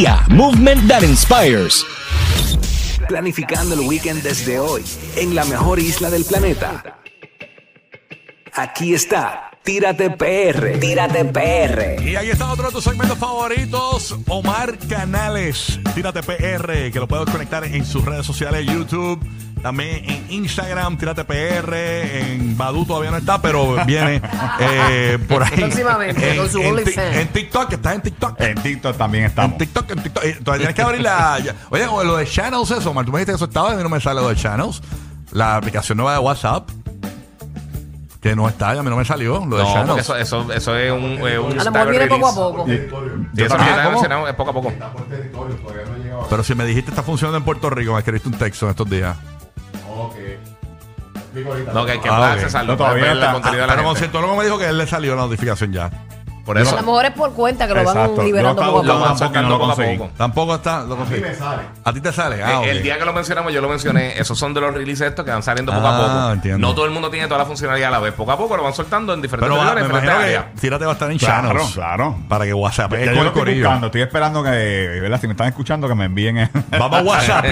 Kia, movement that inspires. Planificando el weekend desde hoy, en la mejor isla del planeta. Aquí está, Tírate PR, Tírate PR. Y ahí está otro de tus segmentos favoritos, Omar Canales, Tírate PR, que lo puedes conectar en sus redes sociales, YouTube, también en Instagram, Tírate PR, en Badu todavía no está, pero viene eh, por ahí. Próximamente, en, con su en OnlyFans. En TikTok, estás en TikTok. En TikTok también En estamos. TikTok, en TikTok. Eh, Todavía tienes que abrir la. ya- Oye, con lo de Channels, eso, Omar, tú me dijiste que eso estaba, a mí no me sale lo de Channels. La aplicación nueva de WhatsApp. Que no está, y a mí no me salió. Lo de No, porque Channels. eso, eso, eso es un, eh, un A lo mejor viene poco a poco. Y eso Ah, que te ¿cómo? mencionado es poco a poco. Pero si me dijiste está funcionando en Puerto Rico, me escribiste un texto en estos días. No, que hay que Ah, No, todavía ver el está. contenido de la Pero gente. conciertólogo me dijo que él le salió la notificación ya. Por eso. A lo mejor es por cuenta que lo van Exacto. liberando Yo poco a Lo poco. van Tampoco sacando no lo poco a conseguí. poco. Tampoco está. Lo conseguí. A ti te sale. Ah, Eh, El día que lo mencionamos, yo lo mencioné, esos son de los releases estos que van saliendo poco Ah, a poco. entiendo. No todo el mundo tiene toda la funcionalidad a la vez. Poco a poco lo van soltando en diferentes Pero va, lugares, me en diferentes imagino áreas. que tírate va a estar en Claro, Channels. claro. Para que WhatsApp Ya yo lo estoy buscando, estoy esperando que, ¿verdad? Si me están escuchando, que me envíen. el- Vamos a WhatsApp.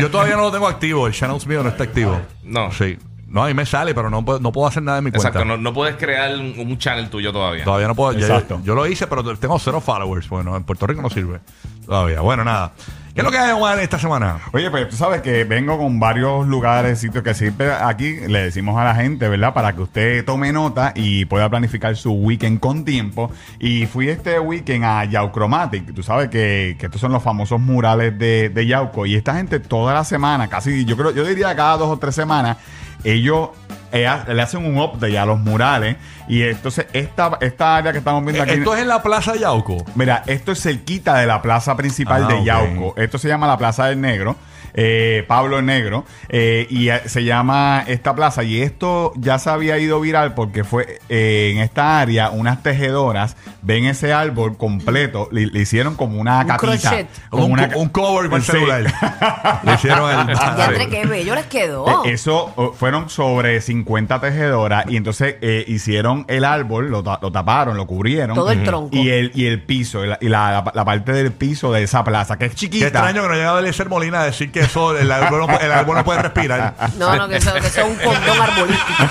yo todavía no lo tengo activo. El Channels mío no está activo. No. Sí. No, a mí me sale, pero no, puedo- no puedo hacer nada en mi cuenta. Exacto, no, no puedes crear un, un channel tuyo todavía. Todavía no puedo. ya- Exacto. yo, lo hice, pero tengo cero followers. Bueno, en Puerto Rico no sirve. Todavía. Bueno, nada. ¿Qué es lo que hay, Omar, esta semana? Oye, pues tú sabes que vengo con varios lugares, sitios que siempre aquí le decimos a la gente, ¿verdad? Para que usted tome nota y pueda planificar su weekend con tiempo. Y fui este weekend a Yauchromatic. Tú sabes que, que estos son los famosos murales de, de Yauco. Y esta gente toda la semana, casi, yo creo, yo diría cada dos o tres semanas, ellos eh, le hacen un update a los murales. Y entonces esta, esta área que estamos viendo aquí... Esto es en la Plaza Yauco. Mira, esto es cerquita de la plaza principal Ah, de. Yauco. Esto se llama la Plaza del Negro. Eh, Pablo el Negro. eh, y eh, se llama esta plaza. Y esto ya se había ido viral porque fue eh, en esta área unas tejedoras ven ese árbol completo. Le, le hicieron como una Un capita. crochet. Como un, una co- un cover el Sí. celular. Le hicieron el. Ya entre qué bello les quedó. Eh, Eso oh, fueron sobre 50 tejedoras y entonces eh, hicieron el árbol, lo, ta- lo taparon, lo cubrieron. Todo el tronco. Y el, y el piso, y la, y la- la parte del piso de esa plaza, que es chiquita. Qué extraño que no llegaba Eliezer Molina a decir que eso, el árbol no, puede- el árbol no puede respirar. No, no, que eso, que eso es un condón arbolístico.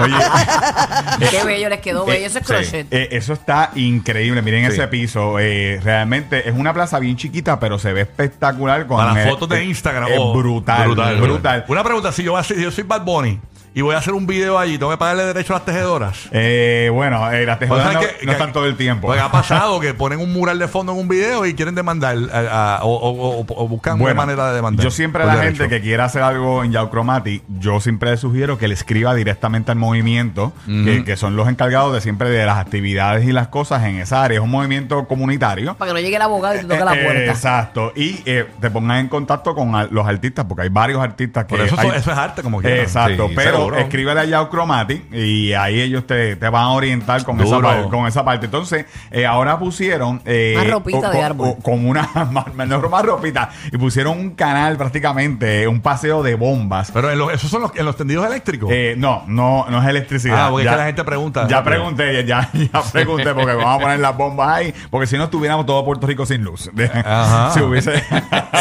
Oye, Qué bello les quedó, bello. Eso es sí. crochet. eh, eso está increíble. Miren Sí. ese piso. eh, realmente es una plaza bien chiquita, pero se ve espectacular con Para eh, fotos de eh, Instagram. eh, oh, brutal, brutal. Una pregunta: si yo, voy a yo soy Bad Bunny y voy a hacer un video allí, ¿tengo que pagarle derecho a las tejedodoras? Eh, bueno, eh, las tejedoras Pues, no, ¿sabes qué? no están todo el tiempo. Porque ha pasado que ponen un mural de fondo en un video y quieren demandar a- a- o, o- o- o buscan Bueno, una manera de demandar. Yo siempre a la derecho. gente que quiera hacer algo en Yauchromatic, yo siempre le sugiero que le escriba directamente al movimiento, que, que son los encargados de siempre de las actividades y las cosas en esa área. Es un movimiento comunitario. Para que no llegue el abogado y te toque la Eh, eh, puerta. exacto. Y eh, te pongan en contacto con los artistas, porque hay varios artistas que. Por eso, hay- eso es arte, como que. Exacto, Sí, pero seguro. escríbele a Yauchromatic y ahí ellos te, te van a orientar con esa, par- con esa parte. Entonces, eh, ahora pusieron. eh, Más ropita o- de árbol. Con una. Más, no, más ropita. Y pusieron un canal prácticamente, un paseo de bombas. Pero en los- esos son los, en los tendidos eléctricos. Eh, no, no, no es electricidad. Ah, porque es que la gente pregunta. Ya pregunté, ya, ya pregunté, porque vamos a poner las bombas ahí, porque si no estuviéramos todo Puerto Rico sin luz. Ajá. si hubiese.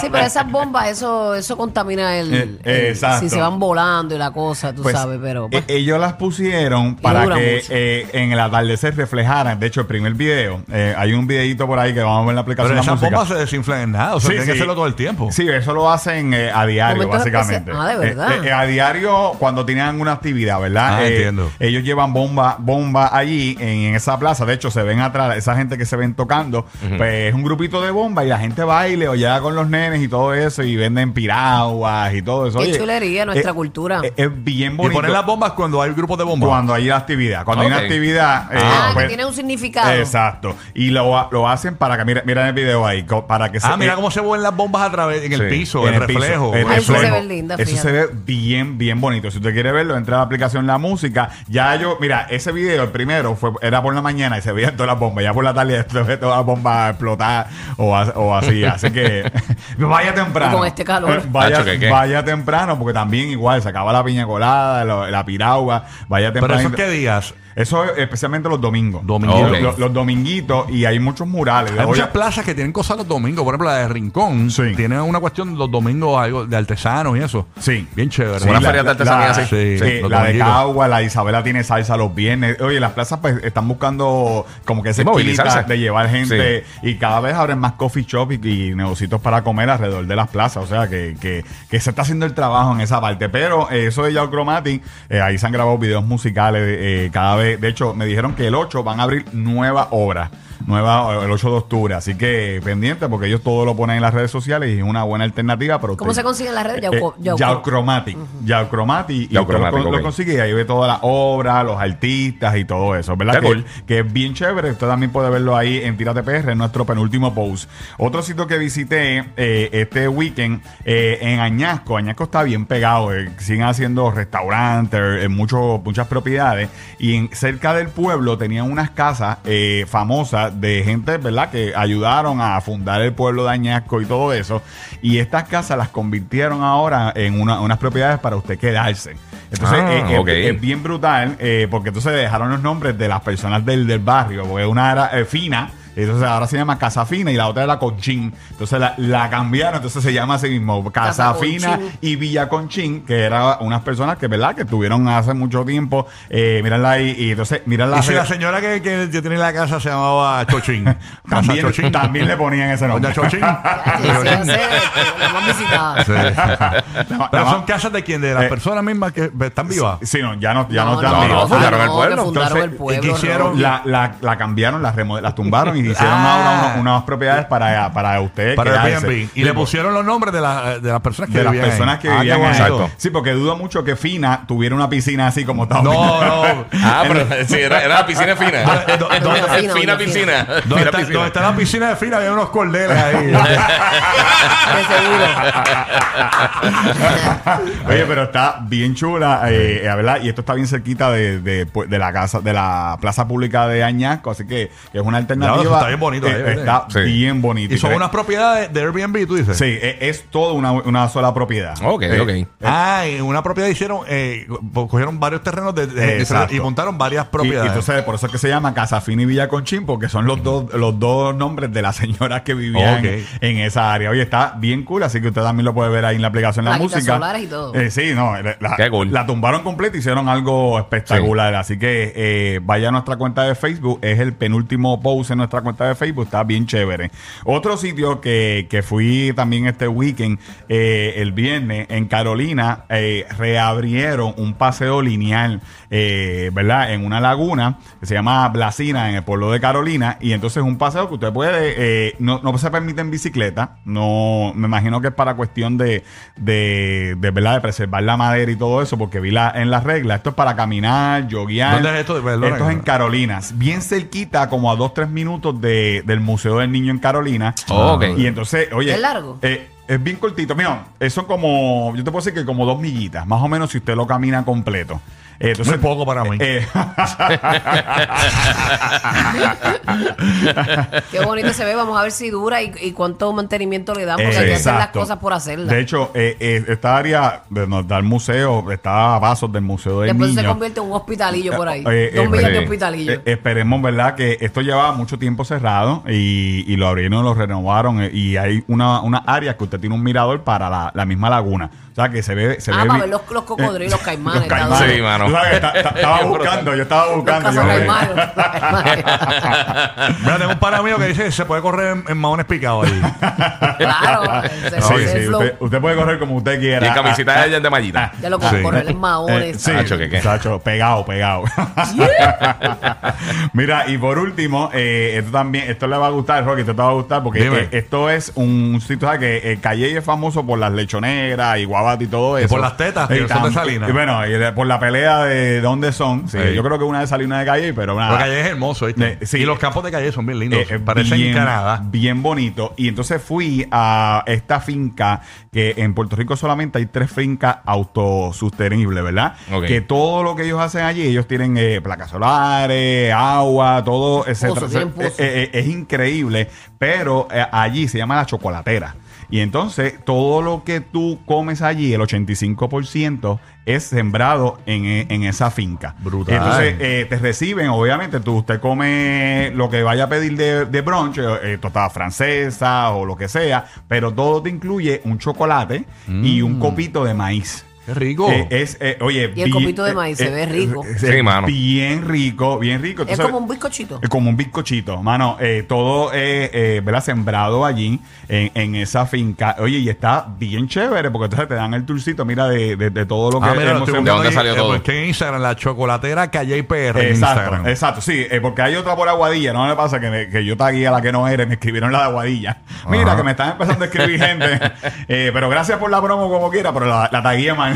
Sí, pero esas bombas, eso, eso contamina el, Eh, el- exacto. Si se van volando y la cosa, tú Pues, pero. eh, ellos las pusieron para que eh, en el atardecer reflejaran. De hecho, el primer video, eh, hay un videito por ahí que vamos a ver en la aplicación Pero esas bombas se desinflan en nada. O sea, Sí, tienen que sí. hacerlo todo el tiempo. Sí, eso lo hacen eh, a diario, Momentos básicamente. Ah, ¿de verdad? Eh, eh, a diario, cuando tienen alguna actividad, ¿verdad? Ah, Eh, entiendo. Ellos llevan bomba, bomba allí en, en esa plaza. De hecho, se ven atrás, esa gente que se ven tocando, pues es un grupito de bomba y la gente baile o llega con los nenes y todo eso y venden piraguas y todo eso. Qué Oye, chulería nuestra eh, cultura. eh, Es bien Y bonito. ponen las bombas cuando hay grupos de bombas. Cuando hay actividad. Cuando hay Ok. una actividad. eh, ah, pues- que tiene un significado. Exacto. Y lo, lo hacen para que, mira, mira el video ahí, co- para que ah, mira eh, cómo se mueven las bombas a través en el Sí. piso, en el, piso, reflejo. el Ay, sí se reflejo. ve linda, Eso fíjate. se ve bien, bien bonito. Si usted quiere verlo, entra a la aplicación La Música. Ya yo, mira, ese video, el primero, fue, era por la mañana y se veían todas las bombas. Ya por la tarde se ve todas las bombas explotar o, a- o así. Así que vaya temprano. Y con este calor. Vaya, Tacho, ¿qué, qué? vaya temprano, porque también igual se acaba la piña colada, lo- la piragua. Vaya Pero temprano. eso es qué días. Eso es especialmente los domingos. Dominguitos. Los, los- los dominguitos y hay muchos murales. Hay muchas plazas que tienen cosas los domingos. Por ejemplo, la de Rincón. Sí. Tiene una cuestión los domingos algo de artesanos y eso. Sí. Bien chévere. Una feria de artesanía así. Sí, Sí, la de. Cagua, la Isabela tiene salsa los viernes. Oye, las plazas pues están buscando como que ese de llevar gente y cada vez abren más coffee shop y, y negocios para comer alrededor de las plazas. O sea, que, que, que se está haciendo el trabajo en esa parte. Pero eh, eso de Yao Chromatic, eh, ahí se han grabado videos musicales eh, cada vez. De hecho, me dijeron que el 8 van a abrir nueva obra. Nueva, el 8 de octubre. Así que pendiente porque ellos todo lo ponen en las redes sociales y es una buena alternativa. Pero ¿Cómo usted- se consigue en las redes? eh, Yauco- Yauco. Yauchromatic. Yauchromatic. Y Yauchromatic, usted lo, lo consigue y ahí ve toda la obra, los artistas y todo eso. ¿Verdad? Que, cool. que es bien chévere. Usted también puede verlo ahí en Tírate PR, en nuestro penúltimo post. Otro sitio que visité eh, este weekend eh, en Añasco. Añasco está bien pegado. eh, siguen haciendo restaurantes, en muchos muchas propiedades. Y en, cerca del pueblo tenían unas casas eh, famosas de gente, ¿verdad? Que ayudaron a fundar el pueblo de Añasco y todo eso. Y estas casas las convirtieron ahora en una- unas propiedades para usted quedarse. Entonces, Ah, es bien brutal, eh, porque entonces dejaron los nombres de las personas del, del barrio, porque una era eh, Fina, entonces ahora se llama Casa Fina y la otra era Conchín. Entonces la, la cambiaron, entonces se llama así mismo Casa, Casa y Villa Conchín, que eran unas personas que, ¿verdad? Que estuvieron hace mucho tiempo. Eh, mírenla ahí, y entonces, mírenla. Y si la señora que, que tiene en la casa se llamaba Chochín. Casa también, Chochín. también le ponían ese nombre. Doña Chochín. La. La- Pero la- son casas de quién? De las Eh, personas mismas que están vivas. Sí, no, ya no, ya no, No, están no, vivos. no, fundaron el pueblo. que fundaron Entonces, el pueblo. ¿y qué hicieron? La, la, la cambiaron, las, remode- las tumbaron y hicieron Ah. unas propiedades para, para usted. Para el. Airbnb. Y le por- pusieron los nombres de, la- de las personas que de las vivían personas ahí. que Ah, vivían. Exacto. Sí, porque dudo mucho que Fina tuviera una piscina así como estaba. No, no. Ah, pero sí, era, era la piscina fina. ¿Dónde- dónde- Doña Fina, fina piscina. ¿Dónde Fina está, piscina. dónde está la piscina de fila? Había unos cordeles ahí. Seguro. Oye, pero está bien chula, eh, eh, ¿verdad? Y esto está bien cerquita de, de, pues, de la casa, de la plaza pública de Añasco, así que es una alternativa. Está bien bonito ahí, Eh, ¿verdad? está Sí. bien bonito. y son unas propiedades de Airbnb, tú dices. Sí, es, es todo una, una sola propiedad. Ok, Eh, ok. Ah, en una propiedad hicieron, eh, co- cogieron varios terrenos de, de- Exacto. y montaron varias Y, y propiedades. entonces por eso es que se llama Casa Fina y Villa Conchín, porque son los dos, los dos nombres de las señoras que vivían Ok. en esa área. Oye, está bien cool, así que usted también lo puede ver ahí en la aplicación de la Plaquitas música. solares y todo. Eh, sí, no, la, la- Qué cool. la tumbaron completa, hicieron algo espectacular. Así que eh, vaya a nuestra cuenta de Facebook, es el penúltimo post en nuestra cuenta de Facebook, está bien chévere. Otro sitio que, que fui también este weekend, eh, el viernes, en Carolina, eh, reabrieron un paseo lineal, eh, ¿verdad? En una laguna que se llama Blasina, en el pueblo de Carolina. Y entonces es un paseo que usted puede, eh, no, no se permite en bicicleta, no, me imagino que es para cuestión de, de, de, ¿verdad? De preservar la madera y todo eso, porque vi la, en las reglas, esto es para caminar, joguear. ¿Dónde es esto? Esto es en Carolina, bien cerquita, como a dos, tres de, del Museo del Niño en Carolina. Oh, ok. Y entonces, oye. ¿Es largo? eh, es bien cortito. Mira, eh, son como, yo te puedo decir que como dos millitas, más o menos si usted lo camina completo. Eh, entonces, Muy poco para mí. eh, Qué bonito se ve. Vamos a ver si dura y, y cuánto mantenimiento le dan, porque hay que hacer las cosas por hacerlas. De hecho, eh, eh, esta área de nos da el museo, está a pasos del Museo del Después se convierte en un hospitalillo por ahí. Eh, Dos eh, millas de eh, hospitalillo. Eh, esperemos, ¿verdad? Que esto lleva mucho tiempo cerrado y, y lo abrieron, lo renovaron eh, y hay una, una área que usted tiene un mirador para la, la misma laguna. O sea, que se ve... Se Ah, ve para ver los- los cocodrilos, los caimanes, los caimanes. Sí, mano. Estaba buscando, yo estaba Los buscando. yo- cazacaimanes, los caimanes. Mira, tengo un pana mío que dice que se puede correr en, en maones picados ahí. Claro, ese- Sí, ese sí, flow. usted, usted puede correr como usted Y quiera. en camisita Ah, de ella de mallita. Ya lo con Sí. correr en Eh, maones. sí, Sacho, ¿qué, qué? Sacho, pegado, pegado. Mira, y por último, eh, esto también, esto le va a gustar, Rocky, esto te va a gustar, porque eh, esto es un sitio ¿sabes? que eh, Calle es famoso por las lechoneras y y todo eso. por las tetas, que Y son de Salinas. Y bueno, y de- por la pelea de dónde son. Sí, Sí. Yo creo que una de Salinas de Calle, pero nada. Porque Calle es hermoso, ¿viste? Eh, sí. Y los campos de Calle son bien lindos. Eh, eh, Parecen bien, Canadá. Bien bonito. Y entonces fui a esta finca que en Puerto Rico solamente hay tres fincas autosostenibles, ¿verdad? Que todo lo que ellos hacen allí, ellos tienen eh, placas solares, agua, todo, eh, es increíble. pero eh, allí se llama la chocolatera. Y entonces todo lo que tú comes allí, el 85%, es sembrado en, e- en esa finca. Brutal. Entonces eh, te reciben, obviamente, tú usted come lo que vaya a pedir de, de brunch, eh, eh, tostada francesa o lo que sea, pero todo te incluye un chocolate y un copito de maíz. Qué rico. Eh, es, eh, oye, Y el bi- copito de maíz se ve rico. es Sí, mano. Bien rico, bien rico. Es como un bizcochito. es como un bizcochito, mano. eh, todo eh, eh, ¿verdad? sembrado allí en, en esa finca. Oye, y está bien chévere porque entonces te dan el tourcito, mira, de, de- de todo lo que Ah, mira, lo hemos estoy sembrado. ¿De dónde salió todo? eh, porque en Instagram, la chocolatera Calle IPR en Exacto, Instagram. exacto, sí, eh, porque hay otra por Aguadilla, no me pasa que, me- que yo tagué a la que no era, y me escribieron la de Aguadilla. Mira, Ajá. que me están empezando a escribir gente, eh, pero gracias por la promo como quiera, pero la, la tagué mal.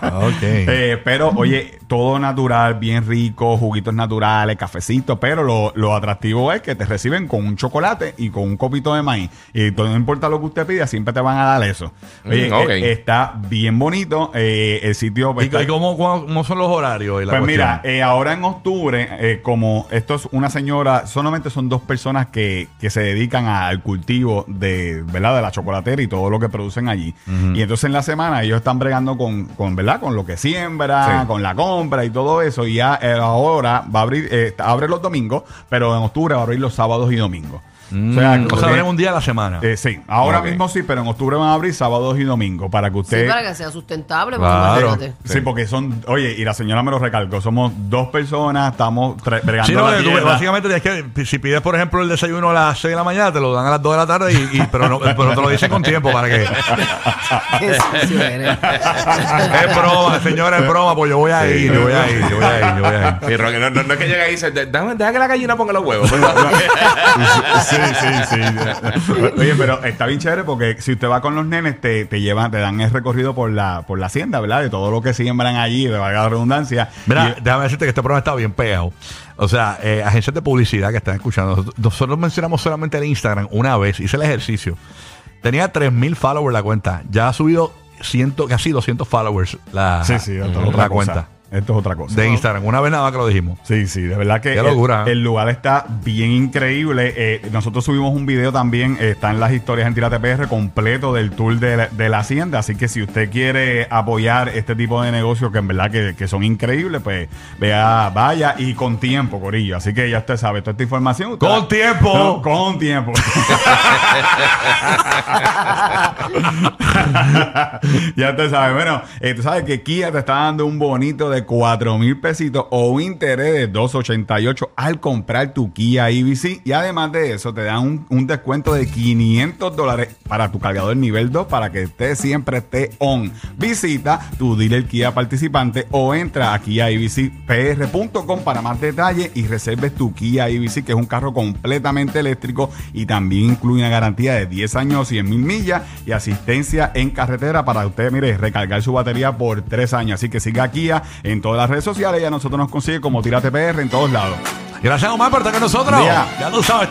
Ah, ok. Eh, pero, oye, todo natural, bien rico, juguitos naturales, cafecitos, pero lo, lo atractivo es que te reciben con un chocolate y con un copito de maíz. Y todo, no importa lo que usted pida, siempre te van a dar eso. Oye, Mm, ok. eh, está bien bonito. eh, el sitio... ¿Y, está- y cómo, cómo- son los horarios? y la pues mira, cuestión? eh, ahora en octubre, eh, como esto es una señora, solamente son dos personas que, que se dedican al cultivo de, ¿verdad? de la chocolatera y todo lo que producen allí. Y entonces en la semana ellos están bregando con, con ¿verdad? Con lo que siembra, Sí. con la compra y todo eso. Y ya eh, ahora va a abrir, eh, abre los domingos, pero en octubre va a abrir los sábados y domingos. Mm, O sea, o sea, que- abren un día a la semana. eh, sí, ahora Ok. mismo sí, pero en octubre van a abrir sábados y domingos para que Sí, usted... para que sea sustentable. porque Claro. imagínate. Sí, porque son, oye, y la señora me lo recalcó, somos dos personas, estamos tre- bregando Sí, no, la tú- tierra. básicamente tienes que, si pides, por ejemplo, el desayuno a las 6 de la mañana, te lo dan a las 2 de la tarde, y, y- pero, no, pero te lo dicen con tiempo para que. Qué sucio eres. es broma, señora, es broma, pues yo voy a ir, yo voy a ir, yo voy a ir, yo voy a ir. Rocky, no, no- no es que llega ahí y dice, déjame, deja que la gallina ponga los huevos. sí, sí, sí. Oye, pero está bien chévere porque si usted va con los nenes, te, te llevan, te dan el recorrido por la, por la hacienda, ¿verdad? De todo lo que siembran allí, de valga la redundancia. Mira, Y- déjame decirte que este programa está bien pegado. O sea, eh, agencias de publicidad que están escuchando. Nosotros, mencionamos solamente el Instagram una vez, hice el ejercicio. Tenía 3.000 followers la cuenta. Ya ha subido ciento, casi 200 followers la, sí, sí, la cuenta Esto es otra cosa. de Instagram. Una vez nada más que lo dijimos. Sí, sí, de verdad que Qué locura. El, lugar está bien increíble. Eh, nosotros subimos un video también, eh, está en las historias en Tírate PR completo del tour de la, de la hacienda. Así que si usted quiere apoyar este tipo de negocios que en verdad que, que son increíbles, pues vea, vaya y con tiempo, Corillo. Así que ya usted sabe, toda esta información. usted ¡Con tiempo! No, con tiempo. ya usted sabe. Bueno, eh, tú sabes que Kia te está dando un bonito de 4 mil pesitos o un interés de 2.88 al comprar tu Kia EV6. Y además de eso, te dan un, descuento de 500 dólares para tu cargador nivel 2 para que usted siempre esté on. Visita tu dealer Kia participante o entra a KiaEVCPR.com para más detalles y reserves tu Kia EV6, que es un carro completamente eléctrico y también incluye una garantía de 10 años, 100 mil millas y asistencia en carretera para usted, mire, recargar su batería por 3 años. Así que siga Kia en todas las redes sociales y a nosotros nos consigue como Tírate PR en todos lados. Gracias, Omar, por estar con nosotros. Ya tú sabes.